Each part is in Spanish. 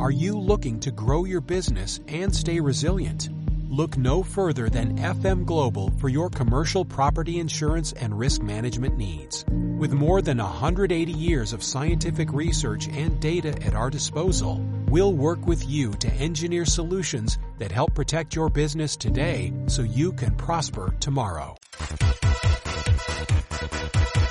Are you looking to grow your business and stay resilient? Look no further than FM Global for your commercial property insurance and risk management needs. With more than 180 years of scientific research and data at our disposal, we'll work with you to engineer solutions that help protect your business today so you can prosper tomorrow.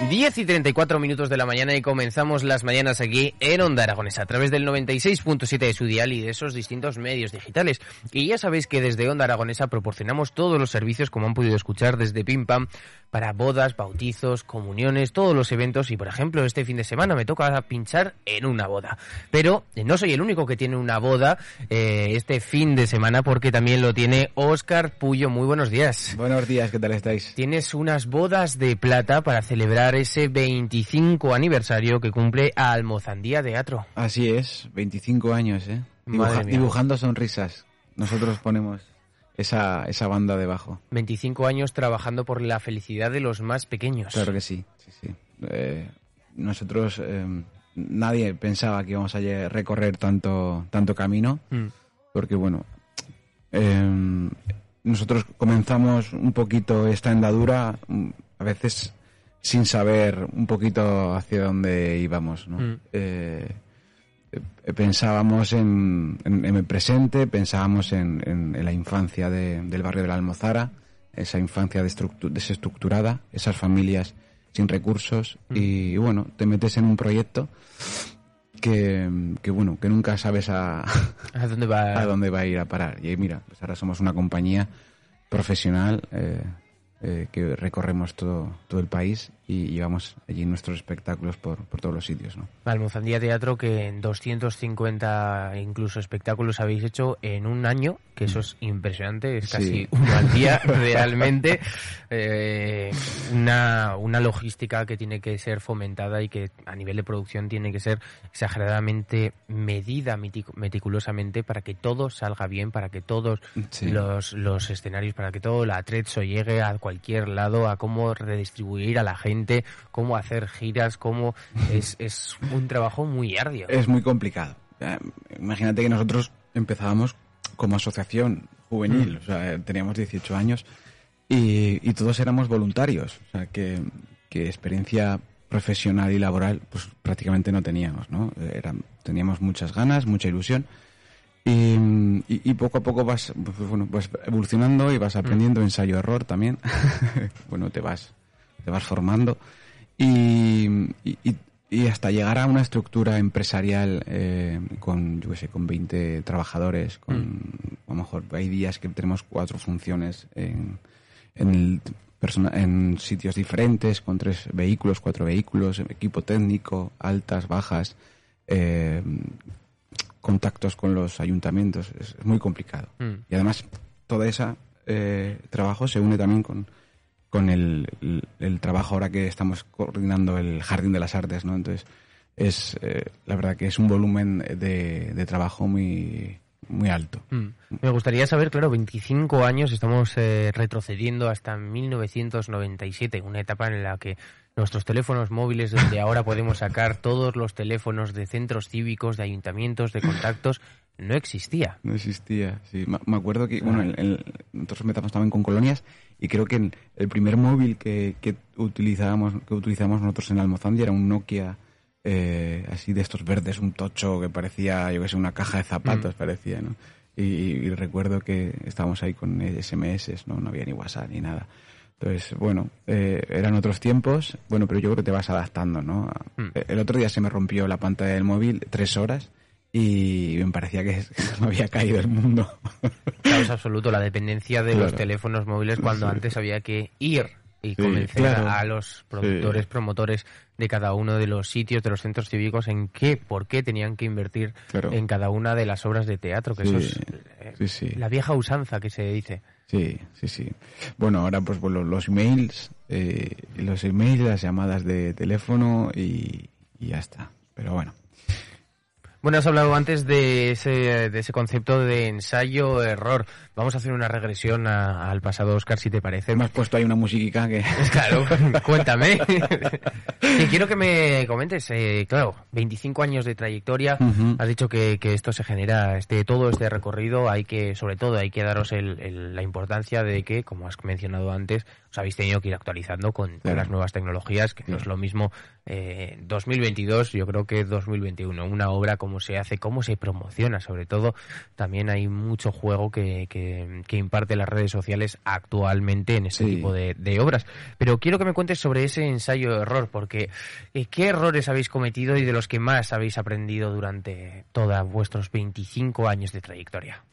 10 y 34 minutos de la mañana y comenzamos las mañanas aquí en Onda Aragonesa a través del 96.7 de su dial y de esos distintos medios digitales. Y ya sabéis que desde Onda Aragonesa proporcionamos todos los servicios, como han podido escuchar, desde Pim Pam para bodas, bautizos, comuniones, todos los eventos y por ejemplo este fin de semana me toca pinchar en una boda. Pero no soy el único que tiene una boda eh, este fin de semana porque también lo tiene Óscar Puyo. Muy buenos días. Buenos días, ¿qué tal estáis? Tienes unas bodas de plata para celebrar ese 25 aniversario que cumple Almozandía Teatro. Así es, 25 años, ¿eh? dibujando sonrisas. Nosotros ponemos esa, esa banda debajo. 25 años trabajando por la felicidad de los más pequeños. Claro que sí, sí, sí. Eh, nosotros, eh, nadie pensaba que íbamos a recorrer tanto, tanto camino, mm. porque bueno, eh, nosotros comenzamos un poquito esta andadura, mm, a veces sin saber un poquito hacia dónde íbamos, ¿no? Mm. Eh, pensábamos en, el presente, pensábamos en, la infancia del barrio de la Almozara, esa infancia desestructurada, esas familias sin recursos mm. y, bueno, te metes en un proyecto que, bueno, que nunca sabes a, ¿A, dónde va? a dónde va a ir a parar. Y mira, pues ahora somos una compañía profesional eh, eh, que recorremos todo, todo el país y llevamos allí nuestros espectáculos por, por todos los sitios. ¿no? Almozandía Teatro, que en 250 incluso espectáculos habéis hecho en un año, que eso es impresionante, es casi un uno al día realmente. Eh, una, una logística que tiene que ser fomentada y que a nivel de producción tiene que ser exageradamente medida meticulosamente para que todo salga bien, para que todos los, los escenarios, para que todo el atrezzo llegue a cualquier lado, a cómo redistribuir a la gente cómo hacer giras, cómo es, es un trabajo muy arduo. Es muy complicado. Imagínate que nosotros empezábamos como asociación juvenil, mm. o sea, teníamos 18 años y, todos éramos voluntarios, o sea, que, experiencia profesional y laboral pues prácticamente no teníamos, ¿no? Era, teníamos muchas ganas, mucha ilusión y, poco a poco vas, pues, bueno, vas evolucionando y vas aprendiendo mm. ensayo-error también. bueno, te vas te vas formando y, y, hasta llegar a una estructura empresarial eh, con, yo qué sé, con 20 trabajadores, con, mm. a lo mejor hay días que tenemos cuatro funciones en, en, en sitios diferentes, con tres vehículos, cuatro vehículos, equipo técnico, altas, bajas, eh, contactos con los ayuntamientos, es, muy complicado. Mm. Y además, todo ese eh, trabajo se une también con, con el, trabajo ahora que estamos coordinando el Jardín de las Artes, ¿no? Entonces, es eh, la verdad que es un volumen de, trabajo muy, muy alto. Mm. Me gustaría saber, claro, 25 años, estamos eh, retrocediendo hasta 1997, una etapa en la que nuestros teléfonos móviles, donde ahora podemos sacar todos los teléfonos de centros cívicos, de ayuntamientos, de contactos, no existía. No existía, sí. Me acuerdo que, bueno, nosotros empezamos también con colonias y creo que el primer móvil que, que utilizábamos que utilizábamos nosotros en Almozandia era un Nokia eh, así de estos verdes, un tocho que parecía, yo que sé, una caja de zapatos, mm. parecía, ¿no? Y, recuerdo que estábamos ahí con SMS, ¿no? No había ni WhatsApp ni nada. Entonces, bueno, eh, eran otros tiempos, bueno, pero yo creo que te vas adaptando, ¿no? Mm. El otro día se me rompió la pantalla del móvil tres horas y me parecía que me había caído el mundo. Claro, es absoluto, la dependencia de los teléfonos móviles cuando antes había que ir y convencer a los productores, promotores de cada uno de los sitios, de los centros cívicos, en qué, por qué tenían que invertir en cada una de las obras de teatro, que eso es eh, la vieja usanza que se dice. Sí, sí, sí. Bueno, ahora pues bueno, los emails, eh, los emails, las llamadas de teléfono y, y ya está. Pero bueno. Bueno, has hablado antes de ese, de ese concepto de ensayo-error. Vamos a hacer una regresión a- al pasado, Oscar, si te parece. Me has puesto ahí una musiquita que... Claro, cuéntame. Que quiero que me comentes, eh, claro, 25 años de trayectoria, Ujú. has dicho que, que esto se genera, este todo este recorrido, hay que, sobre todo, hay que daros el- el- la importancia de que, como has mencionado antes, os habéis tenido que ir actualizando con, con Claro. las nuevas tecnologías, que no es lo mismo eh, 2022, yo creo que 2021. Una obra, cómo se hace, cómo se promociona, sobre todo, también hay mucho juego que, que, que imparte las redes sociales actualmente en este Sí. tipo de, de obras. Pero quiero que me cuentes sobre ese ensayo-error, porque eh, ¿qué errores habéis cometido y de los que más habéis aprendido durante todos vuestros 25 años de trayectoria?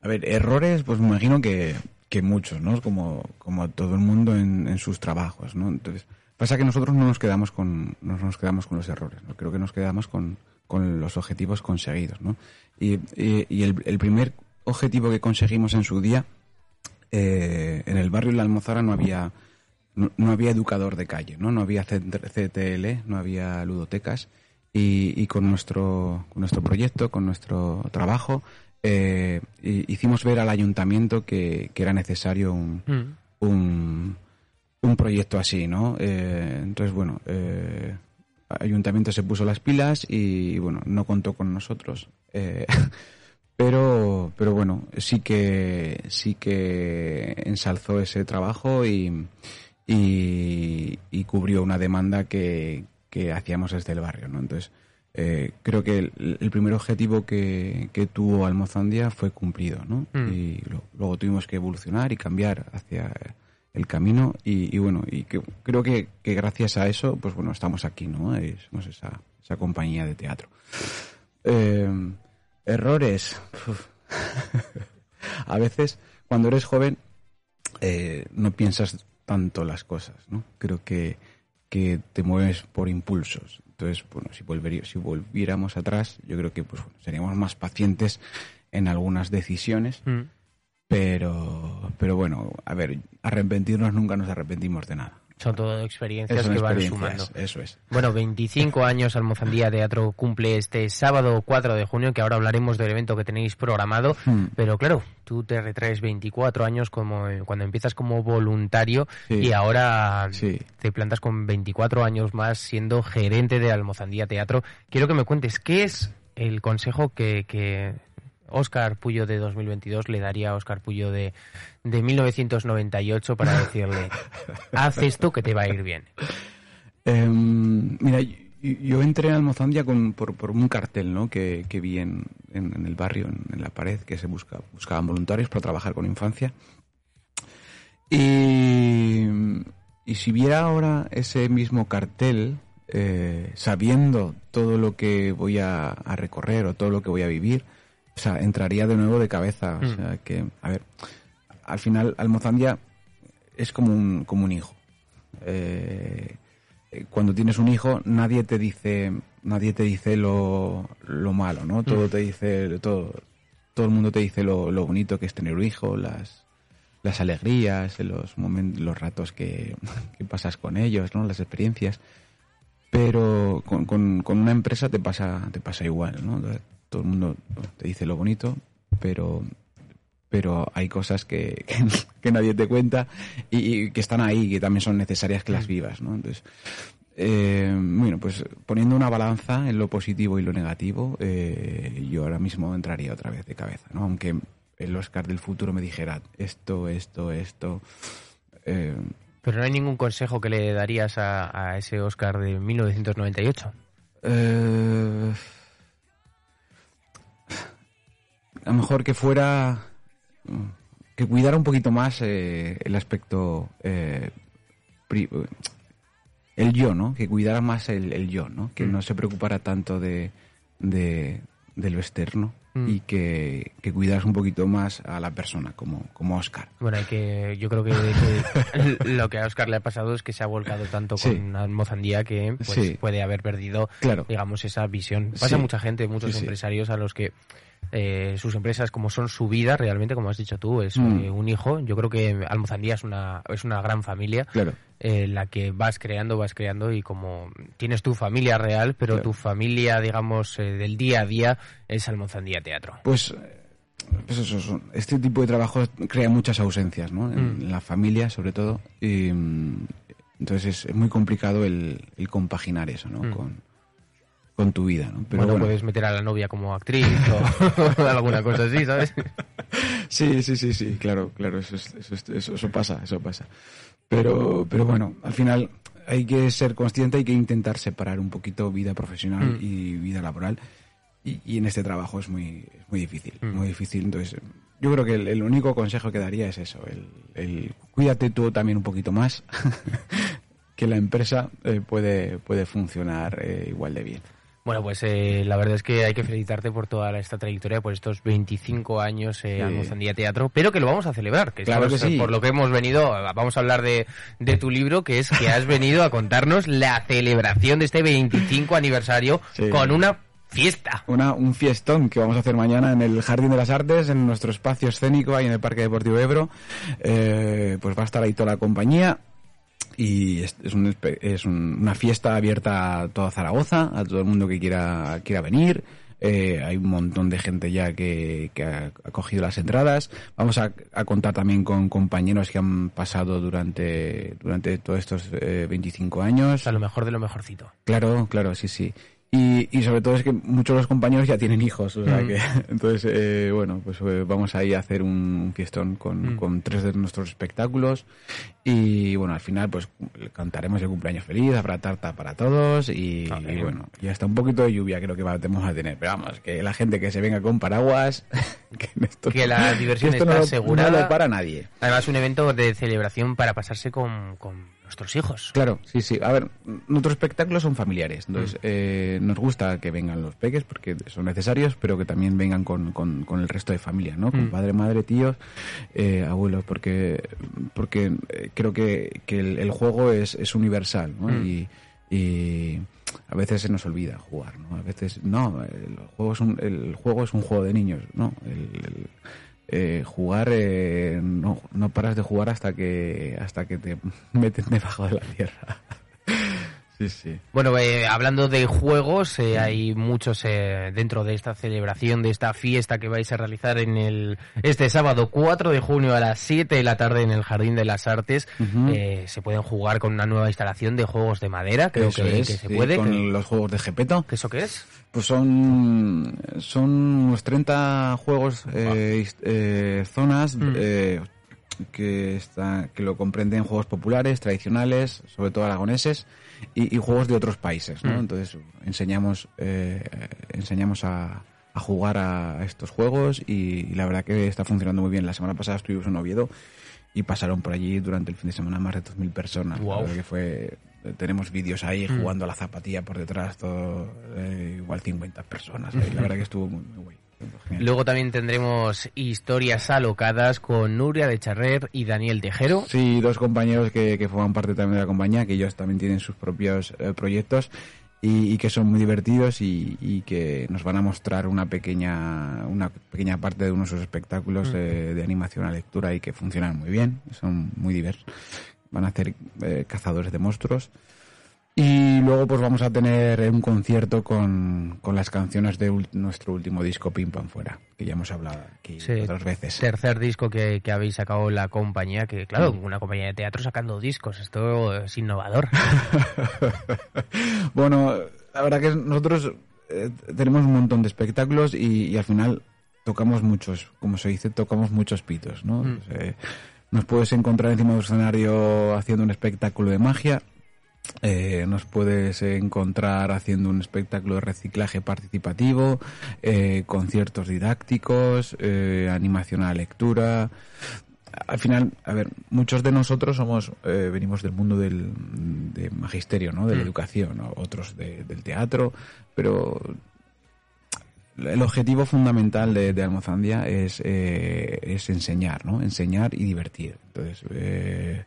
A ver, errores, pues me imagino que, que muchos, ¿no? Como, como todo el mundo en, en sus trabajos, ¿no? Entonces, pasa que nosotros no nos quedamos con, no nos quedamos con los errores, ¿no? Creo que nos quedamos con, con los objetivos conseguidos, ¿no? Y, y- y el, el primer objetivo que conseguimos en su día, eh, en el barrio la Almozara no había, no, no había educador de calle, ¿no? No había CTL, no había ludotecas. Y, y con nuestro, con nuestro proyecto, con nuestro trabajo, eh, hi- hicimos ver al ayuntamiento que, que era necesario un, un, un proyecto así, ¿no? Eh, entonces, bueno, eh, ayuntamiento se puso las pilas y, bueno, no contó con nosotros. Eh, pero, pero bueno, sí que, sí que ensalzó ese trabajo y, y, y cubrió una demanda que, que hacíamos desde el barrio, ¿no? Entonces, eh, creo que el, el primer objetivo que, que tuvo Almozandia fue cumplido, ¿no? Mm. Y lo- luego tuvimos que evolucionar y cambiar hacia el camino y, bueno, y que, creo que, gracias a eso, pues bueno, estamos aquí, ¿no? Eh, somos esa, esa compañía de teatro. Eh, errores. A veces, cuando eres joven, eh, no piensas tanto las cosas, ¿no? Creo que, que te mueves por impulsos. Entonces, bueno, si, volverí- si volviéramos atrás, yo creo que pues, bueno, seríamos más pacientes en algunas decisiones, Mm. Pero, pero bueno, a ver, arrepentirnos nunca nos arrepentimos de nada. Son todo experiencias Son que van sumando. eso es. Bueno, 25 años Almozandía Teatro cumple este sábado 4 de junio, que ahora hablaremos del evento que tenéis programado. Hmm. Pero claro, tú te retraes 24 años como eh, cuando empiezas como voluntario Sí. y ahora Sí. te plantas con 24 años más siendo gerente de Almozandía Teatro. Quiero que me cuentes qué es el consejo que, que Óscar Puyo de 2022 le daría a Óscar Puyo de, de 1998 para decirle, haz esto que te va a ir bien. Em, mira, yo, entré a Almozandia con, por, por un cartel ¿no? que, vi en, el barrio, en, la pared, que se busca, buscaban voluntarios para trabajar con infancia. Y, si viera ahora ese mismo cartel, eh, sabiendo todo lo que voy a recorrer o todo lo que voy a vivir, o sea, entraría de nuevo de cabeza. O Mm. sea, que, a ver, al final Almozandia es como un, como un hijo. Eh, cuando tienes un hijo nadie te dice nadie te dice lo, lo malo no todo te dice todo todo el mundo te dice lo, lo bonito que es tener un hijo las las alegrías los momentos los ratos que, que pasas con ellos no las experiencias pero con, con, con una empresa te pasa te pasa igual no todo el mundo te dice lo bonito pero pero hay cosas que, que, que nadie te cuenta y, y que están ahí, que también son necesarias que las vivas, ¿no? Entonces, eh, bueno, pues poniendo una balanza en lo positivo y lo negativo, eh, yo ahora mismo entraría otra vez de cabeza, ¿no? Aunque el Oscar del futuro me dijera esto, esto, esto. eh, Pero no hay ningún consejo que le darías a, a ese Oscar de 1998. eh, a lo mejor que fuera que cuidara un poquito más eh, el aspecto eh, pri- el yo, ¿no? Que cuidara más el, el yo, ¿no? Que Mm. no se preocupara tanto de, de, de lo externo Mm. y que, que cuidaras un poquito más a la persona, como, como Oscar. Bueno, hay que, yo creo que, que lo que a Oscar le ha pasado es que se ha volcado tanto Sí. con Almozandía que pues, Sí. puede haber perdido, Claro. digamos, esa visión. Pasa Sí. mucha gente, muchos empresarios a los que eh, sus empresas como son su vida realmente, como has dicho tú, es Mm. eh, un hijo. Yo creo que Almozandía es una, es una gran familia. Claro. eh, la que vas creando, vas creando y como tienes tu familia real, pero Claro. tu familia, digamos, eh, del día a día es Almozandía Teatro. Pues, pues eso, este tipo de trabajo crea muchas ausencias, ¿no? En, Mm. la familia, sobre todo. Y, mm, entonces es, es muy complicado el, el compaginar eso, ¿no? Mm. Con, con tu vida, ¿no? Pero bueno, bueno, puedes meter a la novia como actriz o alguna cosa así, ¿sabes? Sí, sí, sí, sí, claro, claro, eso, es- eso, es- eso, eso pasa, eso pasa. Pero, pero bueno, al final hay que ser consciente, hay que intentar separar un poquito vida profesional Mm. y vida laboral. Y, y en este trabajo es muy, es muy difícil, Mm. muy difícil. Entonces, yo creo que el, el único consejo que daría es eso, el, el cuídate tú también un poquito más, que la empresa eh, puede, puede funcionar eh, igual de bien. Bueno, pues eh, la verdad es que hay que felicitarte por toda esta trayectoria, por estos 25 años eh, Sí. Almozandía Teatro, pero que lo vamos a celebrar, que Claro estamos, que sí. por lo que hemos venido, vamos a hablar de, de tu libro, que es que has venido a contarnos la celebración de este 25 aniversario Sí. con una fiesta. Una, un fiestón que vamos a hacer mañana en el Jardín de las Artes, en nuestro espacio escénico, ahí en el Parque Deportivo Ebro. Eh, pues va a estar ahí toda la compañía. Y es, es, un es un- una fiesta abierta a toda Zaragoza, a todo el mundo que quiera, quiera venir. Eh, hay un montón de gente ya que, que ha, ha cogido las entradas. Vamos a, a contar también con compañeros que han pasado durante, durante todos estos eh, 25 O años. sea, lo mejor de lo mejorcito. Claro, claro, sí, sí. Y, y sobre todo es que muchos de los compañeros ya tienen hijos, o sea Mm. que, entonces, eh, bueno, pues eh, vamos ahí a hacer un, un fiestón con, Mm. con tres de nuestros espectáculos y bueno, al final pues cantaremos el cumpleaños feliz, habrá tarta para todos y, Ah, y, bueno, y hasta un poquito de lluvia creo que vamos a tener, pero vamos, que la gente que se venga con paraguas, que esto, Que la diversión esto está no asegurada. No lo para nadie. Además, un evento de celebración para pasarse con, con nuestros hijos. Claro, sí, sí. A ver, nuestros espectáculos son familiares, entonces Mm. eh, nos gusta que vengan los peques porque son necesarios, pero que también vengan con, con, con el resto de familia, ¿no? Con Mm. padre, madre, tíos, eh, abuelos, porque porque eh, creo que, que el, el juego es, es universal, ¿no? Mm. Y, y a veces se nos olvida jugar, ¿no? A veces, no, el juego es un, el juego es un juego de niños, ¿no? El- el- eh, jugar eh, no, no paras de jugar hasta que hasta que te meten debajo de la tierra sí sí Bueno, eh, hablando de juegos, eh, hay muchos eh, dentro de esta celebración, de esta fiesta que vais a realizar en el este sábado 4 de junio a las 7 de la tarde en el Jardín de las Artes. Eh, se pueden jugar con una nueva instalación de juegos de madera, creo Eso que, es, que se sí, puede. con que- los juegos de Gepeto ¿que ¿Eso qué es? pues son son unos 30 juegos eh, eh, zonas Mm. eh, que está que lo comprenden juegos populares tradicionales sobre todo aragoneses y, y juegos de otros países ¿no? Mm. entonces enseñamos eh, enseñamos a, a jugar a estos juegos y, y la verdad que está funcionando muy bien la semana pasada estuvimos en Oviedo y pasaron por allí durante el fin de semana más de 2.000 personas verdad que fue tenemos vídeos ahí Mm. jugando a la zapatilla por detrás todo eh, igual 50 personas la verdad que estuvo muy, muy Genial. Luego también tendremos historias alocadas con Nuria de Charrer y Daniel Tejero. Sí, dos compañeros que, que forman parte también de la compañía, que ellos también tienen sus propios eh, proyectos y, y que son muy divertidos y, y que nos van a mostrar una pequeña una pequeña parte de unos de sus espectáculos Mm. de animación a lectura y que funcionan muy bien, son muy diversos. Van a hacer eh, cazadores de monstruos. Y luego pues vamos a tener un concierto con, con las canciones de nuestro último disco Pim Pam Fuera, que ya hemos hablado aquí Sí. otras veces. Tercer disco que, que habéis sacado la compañía, que claro, una compañía de teatro sacando discos, esto es innovador. bueno, la verdad que nosotros eh, tenemos un montón de espectáculos y, y al final tocamos muchos, como se dice, tocamos muchos pitos, ¿no? Mm. Eh, nos puedes encontrar encima de un escenario haciendo un espectáculo de magia, eh, nos puedes encontrar haciendo un espectáculo de reciclaje participativo, eh, conciertos didácticos, eh, animación a la lectura. Al final, a ver, muchos de nosotros somos eh, venimos del mundo del de magisterio, ¿no? De la Mm. educación, ¿no? otros de- del teatro, pero el objetivo fundamental de, de Almozandia es, eh, es enseñar, ¿no? Enseñar y divertir. Entonces, eh,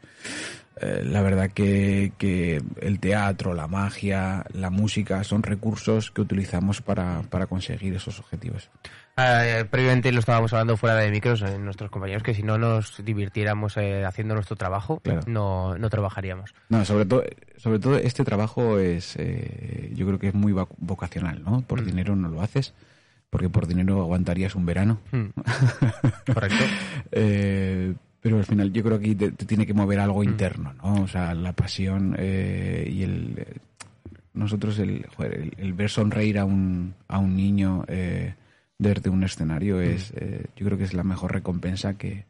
eh, la verdad que, que, el teatro, la magia, la música son recursos que utilizamos para, para conseguir esos objetivos. Uh, previamente lo estábamos hablando fuera de micros en nuestros compañeros que si no nos divirtiéramos eh, haciendo nuestro trabajo claro. no, no trabajaríamos. No, sobre todo, sobre todo este trabajo es, eh, yo creo que es muy vocacional, ¿no? Por mm. dinero no lo haces, porque por dinero aguantarías un verano. Mm. Correcto. Eh, pero al final yo creo que te, te tiene que mover algo mm. interno, ¿no? O sea, la pasión eh, y el... Nosotros el, joder, el, el, ver sonreír a un, a un niño eh, desde un escenario es, eh, yo creo que es la mejor recompensa que,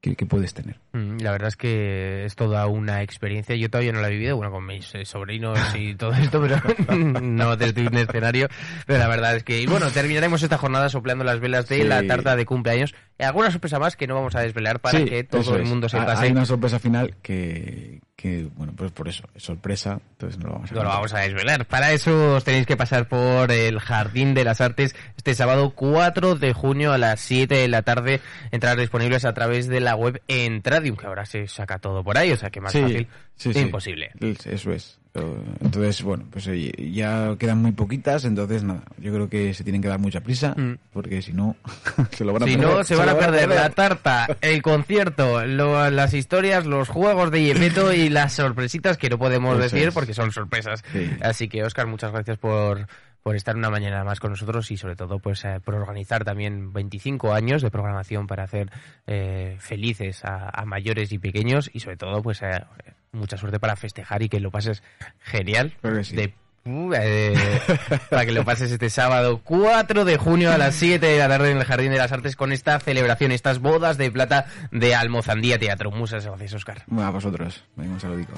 que, que, puedes tener. La verdad es que es toda una experiencia. Yo todavía no la he vivido, bueno, con mis eh, sobrinos y todo esto, pero no desde un escenario. Pero la verdad es que, y bueno, terminaremos esta jornada soplando las velas de sí. la tarta de cumpleaños. Alguna sorpresa más que no vamos a desvelar para sí, que todo el mundo es. se pase. Hay una sorpresa final que, que, bueno, pues por eso, es sorpresa, entonces no lo vamos a No lo vamos a desvelar. Para eso os tenéis que pasar por el Jardín de las Artes este sábado 4 de junio a las 7 de la tarde. Entradas disponibles a través de la web Entradium, que ahora se saca todo por ahí, o sea que más sí, fácil sí. imposible. Eso es. Entonces, bueno, pues ya quedan muy poquitas, entonces nada, yo creo que se tienen que dar mucha prisa, mm. porque si no, se lo van a si perder. Si no, se, se van a perder, la tarta, el concierto, lo, las historias, los juegos de Yepeto y las sorpresitas que no podemos decir es. porque son sorpresas. Sí. Así que, Oscar, muchas gracias por, por estar una mañana más con nosotros y sobre todo pues eh, por organizar también 25 años de programación para hacer eh, felices a, a, mayores y pequeños y sobre todo pues eh, mucha suerte para festejar y que lo pases genial sí. de Uh, eh, para que lo pases este sábado 4 de junio a las 7 de la tarde en el Jardín de las Artes con esta celebración, estas bodas de plata de Almozandía Teatro. Muchas gracias, Oscar. A vosotros. Venga, un saludico.